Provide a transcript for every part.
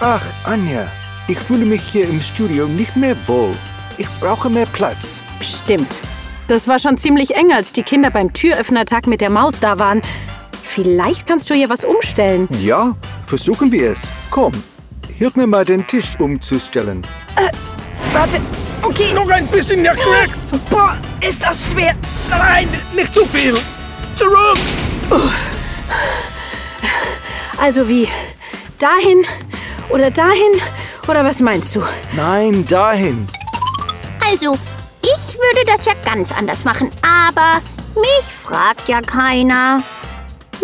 Ach, Anja, ich fühle mich hier im Studio nicht mehr wohl. Ich brauche mehr Platz. Stimmt. Das war schon ziemlich eng, als die Kinder beim Türöffnertag mit der Maus da waren. Vielleicht kannst du hier was umstellen. Ja, versuchen wir es. Komm, hilf mir mal den Tisch umzustellen. Warte. Okay. Noch ein bisschen nach rechts. Boah, ist das schwer. Nein, nicht zu viel. Zurück. Also wie? Dahin oder dahin? Oder was meinst du? Nein, dahin. Also, ich würde das ja ganz anders machen, aber mich fragt ja keiner.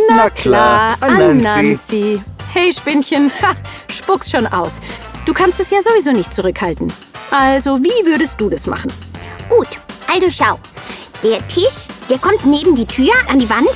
Na klar, Anansi. Anansi. Hey, Spinnchen. Ha, spuck's schon aus. Du kannst es ja sowieso nicht zurückhalten. Also, wie würdest du das machen? Gut, also schau. Der Tisch, der kommt neben die Tür an die Wand.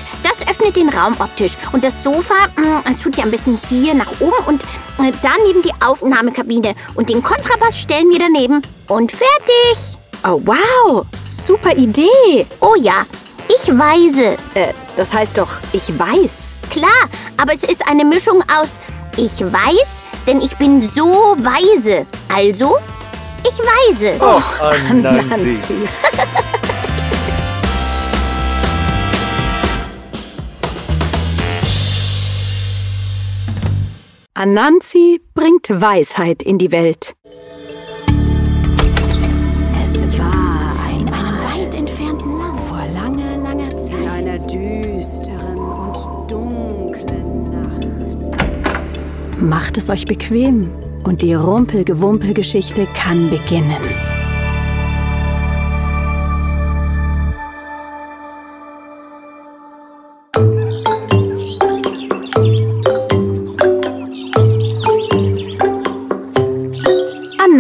Öffnet den Raum optisch. Und das Sofa, mh, es tut ja ein bisschen hier nach oben und äh, daneben die Aufnahmekabine. Und den Kontrabass stellen wir daneben. Und fertig. Oh, wow. Super Idee. Oh ja, ich weise. Äh, das heißt doch, ich weiß. Klar, aber es ist eine Mischung aus ich weiß, denn ich bin so weise. Also, ich weise. Oh, Anansi. Nancy. Anansi bringt Weisheit in die Welt. Es war in einem weit entfernten Land vor langer, langer Zeit. In einer düsteren und dunklen Nacht. Macht es euch bequem und die Rumpelgewumpelgeschichte kann beginnen.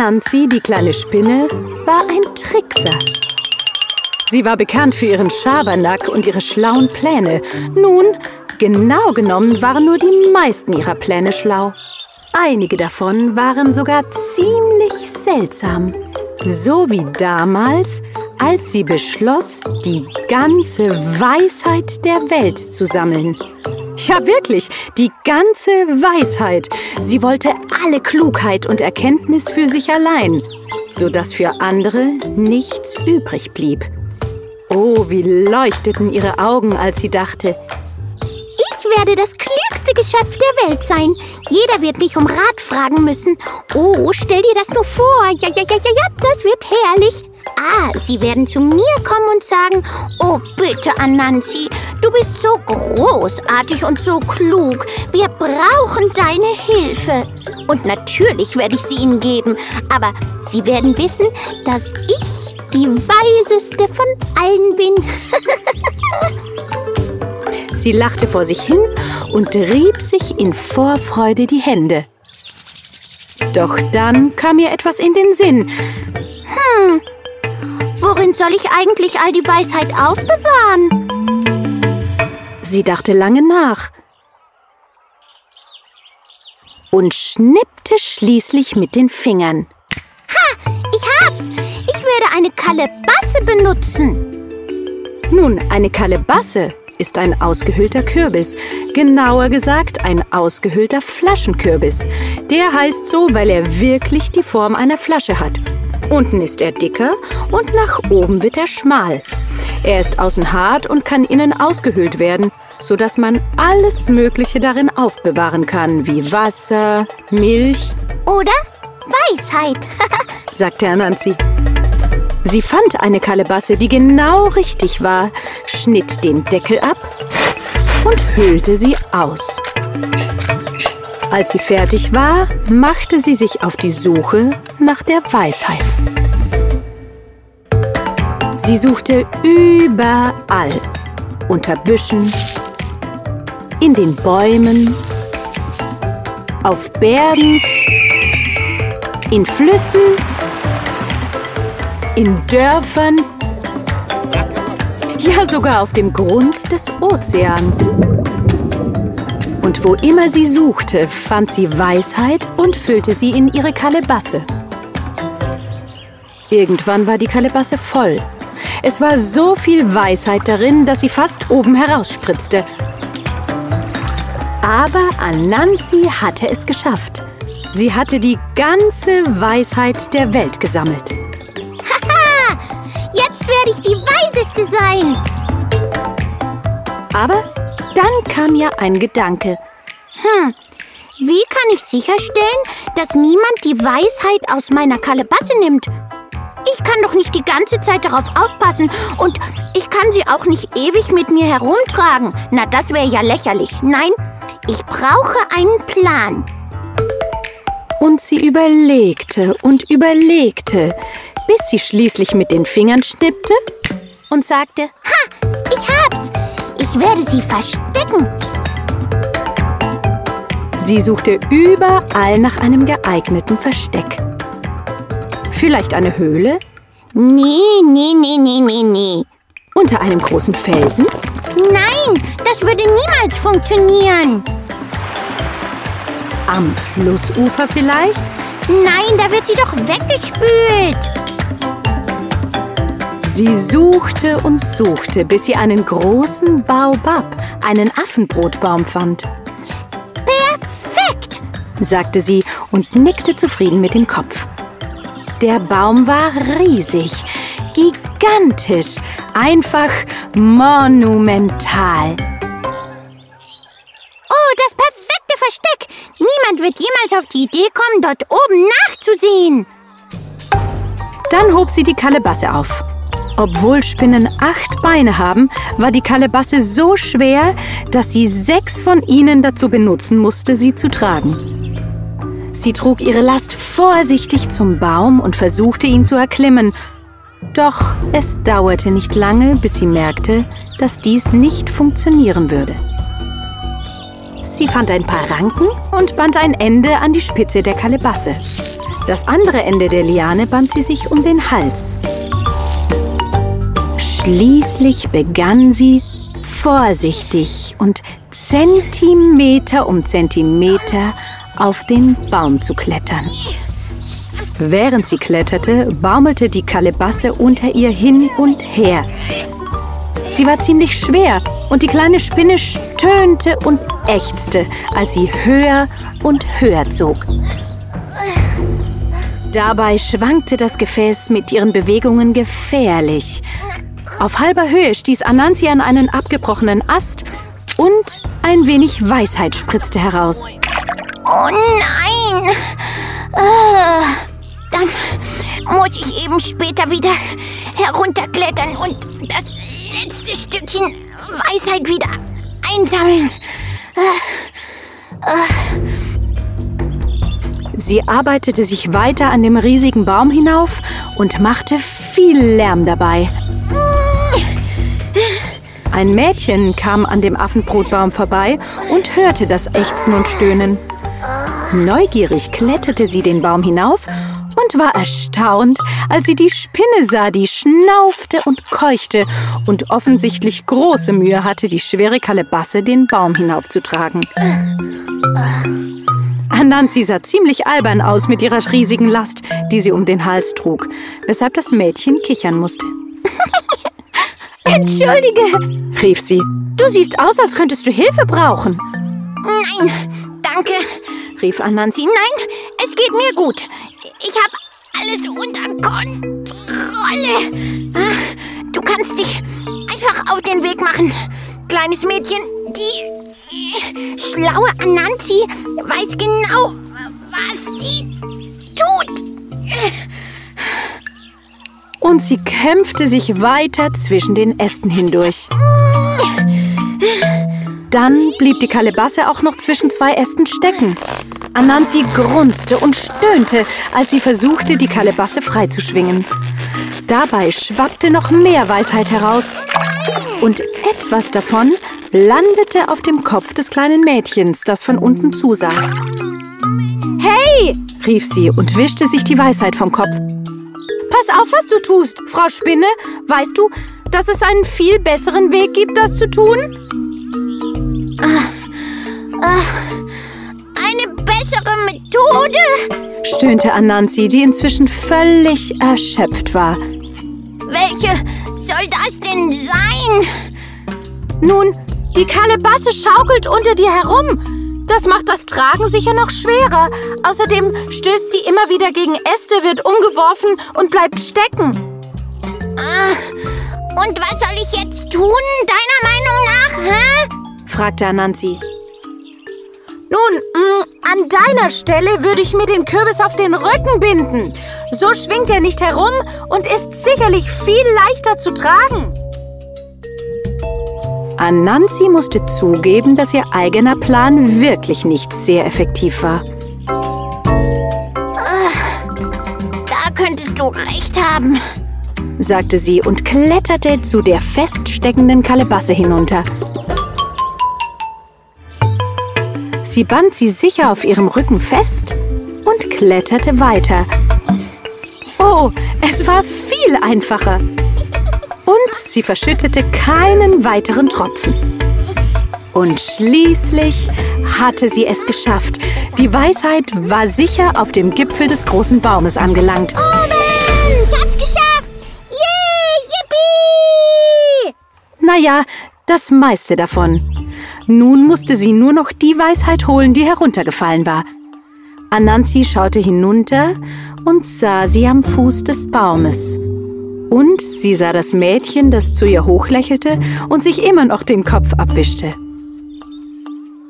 Anansi, die kleine Spinne, war ein Trickser. Sie war bekannt für ihren Schabernack und ihre schlauen Pläne. Nun, genau genommen waren nur die meisten ihrer Pläne schlau. Einige davon waren sogar ziemlich seltsam. So wie damals, als sie beschloss, die ganze Weisheit der Welt zu sammeln. Ja, wirklich, die ganze Weisheit. Sie wollte alle Klugheit und Erkenntnis für sich allein, sodass für andere nichts übrig blieb. Oh, wie leuchteten ihre Augen, als sie dachte, Ich werde das klügste Geschöpf der Welt sein. Jeder wird mich um Rat fragen müssen. Oh, stell dir das nur vor. Ja, ja, ja, ja, ja, das wird herrlich. Ah, sie werden zu mir kommen und sagen, oh bitte, Anansi, du bist so großartig und so klug. Wir brauchen deine Hilfe. Und natürlich werde ich sie ihnen geben, aber sie werden wissen, dass ich die weiseste von allen bin. Sie lachte vor sich hin und rieb sich in Vorfreude die Hände. Doch dann kam ihr etwas in den Sinn. Worin soll ich eigentlich all die Weisheit aufbewahren? Sie dachte lange nach und schnippte schließlich mit den Fingern. Ich hab's. Ich werde eine Kalebasse benutzen. Nun, eine Kalebasse ist ein ausgehöhlter Kürbis. Genauer gesagt, ein ausgehöhlter Flaschenkürbis. Der heißt so, weil er wirklich die Form einer Flasche hat. Unten ist er dicker und nach oben wird er schmal. Er ist außen hart und kann innen ausgehöhlt werden, sodass man alles Mögliche darin aufbewahren kann, wie Wasser, Milch, Oder Weisheit. sagte Anansi. Sie fand eine Kalebasse, die genau richtig war, schnitt den Deckel ab und hüllte sie aus. Als sie fertig war, machte sie sich auf die Suche nach der Weisheit. Sie suchte überall, unter Büschen, in den Bäumen, auf Bergen, in Flüssen, in Dörfern, ja sogar auf dem Grund des Ozeans. Und wo immer sie suchte, fand sie Weisheit und füllte sie in ihre Kalebasse. Irgendwann war die Kalebasse voll. Es war so viel Weisheit darin, dass sie fast oben herausspritzte. Aber Anansi hatte es geschafft. Sie hatte die ganze Weisheit der Welt gesammelt. Haha! Jetzt werde ich die Weiseste sein. Aber dann kam ihr ein Gedanke. Hm, wie kann ich sicherstellen, dass niemand die Weisheit aus meiner Kalebasse nimmt? Ich kann doch nicht die ganze Zeit darauf aufpassen und ich kann sie auch nicht ewig mit mir herumtragen. Na, das wäre ja lächerlich. Nein, ich brauche einen Plan. Und sie überlegte und überlegte, bis sie schließlich mit den Fingern schnippte und sagte, Ha. Ich werde sie verstecken. Sie suchte überall nach einem geeigneten Versteck. Vielleicht eine Höhle? Nee, nee, nee, nee, nee, nee. Unter einem großen Felsen? Nein, das würde niemals funktionieren. Am Flussufer vielleicht? Nein, da wird sie doch weggespült. Sie suchte und suchte, bis sie einen großen Baobab, einen Affenbrotbaum fand. Perfekt, sagte sie und nickte zufrieden mit dem Kopf. Der Baum war riesig, gigantisch, einfach monumental. Oh, das perfekte Versteck. Niemand wird jemals auf die Idee kommen, dort oben nachzusehen. Dann hob sie die Kalebasse auf. Obwohl Spinnen acht Beine haben, war die Kalebasse so schwer, dass sie sechs von ihnen dazu benutzen musste, sie zu tragen. Sie trug ihre Last vorsichtig zum Baum und versuchte ihn zu erklimmen. Doch es dauerte nicht lange, bis sie merkte, dass dies nicht funktionieren würde. Sie fand ein paar Ranken und band ein Ende an die Spitze der Kalebasse. Das andere Ende der Liane band sie sich um den Hals. Schließlich begann sie, vorsichtig und Zentimeter um Zentimeter auf den Baum zu klettern. Während sie kletterte, baumelte die Kalebasse unter ihr hin und her. Sie war ziemlich schwer und die kleine Spinne stöhnte und ächzte, als sie höher und höher zog. Dabei schwankte das Gefäß mit ihren Bewegungen gefährlich. Auf halber Höhe stieß Anansi an einen abgebrochenen Ast und ein wenig Weisheit spritzte heraus. Oh nein! Äh, dann muss ich eben später wieder herunterklettern und das letzte Stückchen Weisheit wieder einsammeln. Äh, äh. Sie arbeitete sich weiter an dem riesigen Baum hinauf und machte viel Lärm dabei. Ein Mädchen kam an dem Affenbrotbaum vorbei und hörte das Ächzen und Stöhnen. Neugierig kletterte sie den Baum hinauf und war erstaunt, als sie die Spinne sah, die schnaufte und keuchte und offensichtlich große Mühe hatte, die schwere Kalebasse den Baum hinaufzutragen. Anansi sah ziemlich albern aus mit ihrer riesigen Last, die sie um den Hals trug, weshalb das Mädchen kichern musste. Entschuldige, rief sie. Du siehst aus, als könntest du Hilfe brauchen. Nein, danke, rief Anansi. Nein, es geht mir gut. Ich habe alles unter Kontrolle. Ah, du kannst dich einfach auf den Weg machen, kleines Mädchen. Die schlaue Anansi weiß genau, was sie tut und sie kämpfte sich weiter zwischen den Ästen hindurch. Dann blieb die Kalebasse auch noch zwischen zwei Ästen stecken. Anansi grunzte und stöhnte, als sie versuchte, die Kalebasse freizuschwingen. Dabei schwappte noch mehr Weisheit heraus und etwas davon landete auf dem Kopf des kleinen Mädchens, das von unten zusah. Hey! rief sie und wischte sich die Weisheit vom Kopf. Pass auf, was du tust, Frau Spinne. Weißt du, dass es einen viel besseren Weg gibt, das zu tun? Ah, ah, eine bessere Methode? stöhnte Anansi, die inzwischen völlig erschöpft war. Welche soll das denn sein? Nun, die Kalebasse schaukelt unter dir herum. Das macht das Tragen sicher noch schwerer. Außerdem stößt sie immer wieder gegen Äste, wird umgeworfen und bleibt stecken. Ah, und was soll ich jetzt tun, deiner Meinung nach, hä? fragte Anansi. Nun, mh, an deiner Stelle würde ich mir den Kürbis auf den Rücken binden. So schwingt er nicht herum und ist sicherlich viel leichter zu tragen. Anansi musste zugeben, dass ihr eigener Plan wirklich nicht sehr effektiv war. Da könntest du recht haben, sagte sie und kletterte zu der feststeckenden Kalebasse hinunter. Sie band sie sicher auf ihrem Rücken fest und kletterte weiter. Oh, es war viel einfacher. Und sie verschüttete keinen weiteren Tropfen. Und schließlich hatte sie es geschafft. Die Weisheit war sicher auf dem Gipfel des großen Baumes angelangt. Oben! Naja, das meiste davon. Nun musste sie nur noch die Weisheit holen, die heruntergefallen war. Anansi schaute hinunter und sah sie am Fuß des Baumes. Und sie sah das Mädchen, das zu ihr hochlächelte und sich immer noch den Kopf abwischte.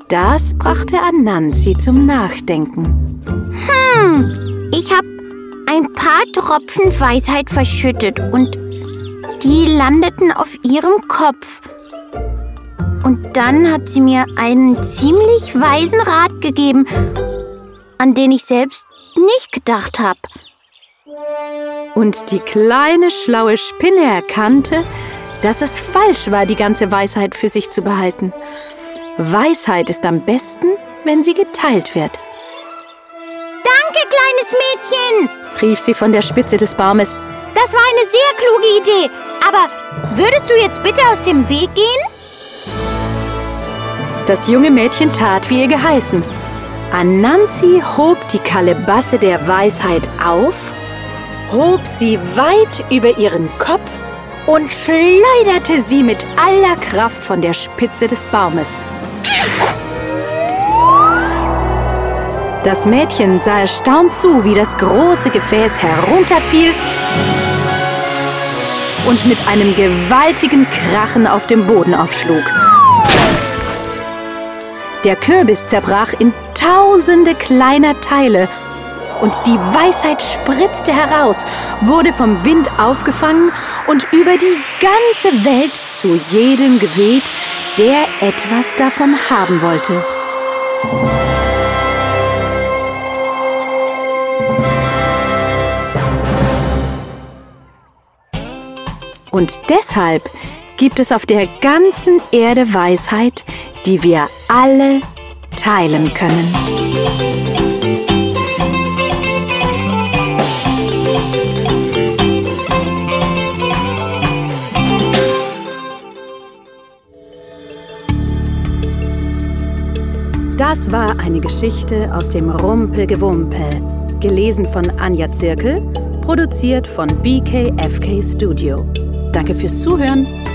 Das brachte Anansi zum Nachdenken. Hm, ich hab ein paar Tropfen Weisheit verschüttet und die landeten auf ihrem Kopf. Und dann hat sie mir einen ziemlich weisen Rat gegeben, an den ich selbst nicht gedacht habe. Und die kleine schlaue Spinne erkannte, dass es falsch war, die ganze Weisheit für sich zu behalten. Weisheit ist am besten, wenn sie geteilt wird. Danke, kleines Mädchen, rief sie von der Spitze des Baumes. Das war eine sehr kluge Idee. Aber würdest du jetzt bitte aus dem Weg gehen? Das junge Mädchen tat, wie ihr geheißen. Anansi hob die Kalebasse der Weisheit auf, hob sie weit über ihren Kopf und schleuderte sie mit aller Kraft von der Spitze des Baumes. Das Mädchen sah erstaunt zu, wie das große Gefäß herunterfiel und mit einem gewaltigen Krachen auf dem Boden aufschlug. Der Kürbis zerbrach in tausende kleiner Teile und die Weisheit spritzte heraus, wurde vom Wind aufgefangen und über die ganze Welt zu jedem geweht, der etwas davon haben wollte. Und deshalb gibt es auf der ganzen Erde Weisheit, die wir alle teilen können. Das war eine Geschichte aus dem Rumpelgewumpel, gelesen von Anja Zirkel, produziert von BKFK Studio. Danke fürs Zuhören.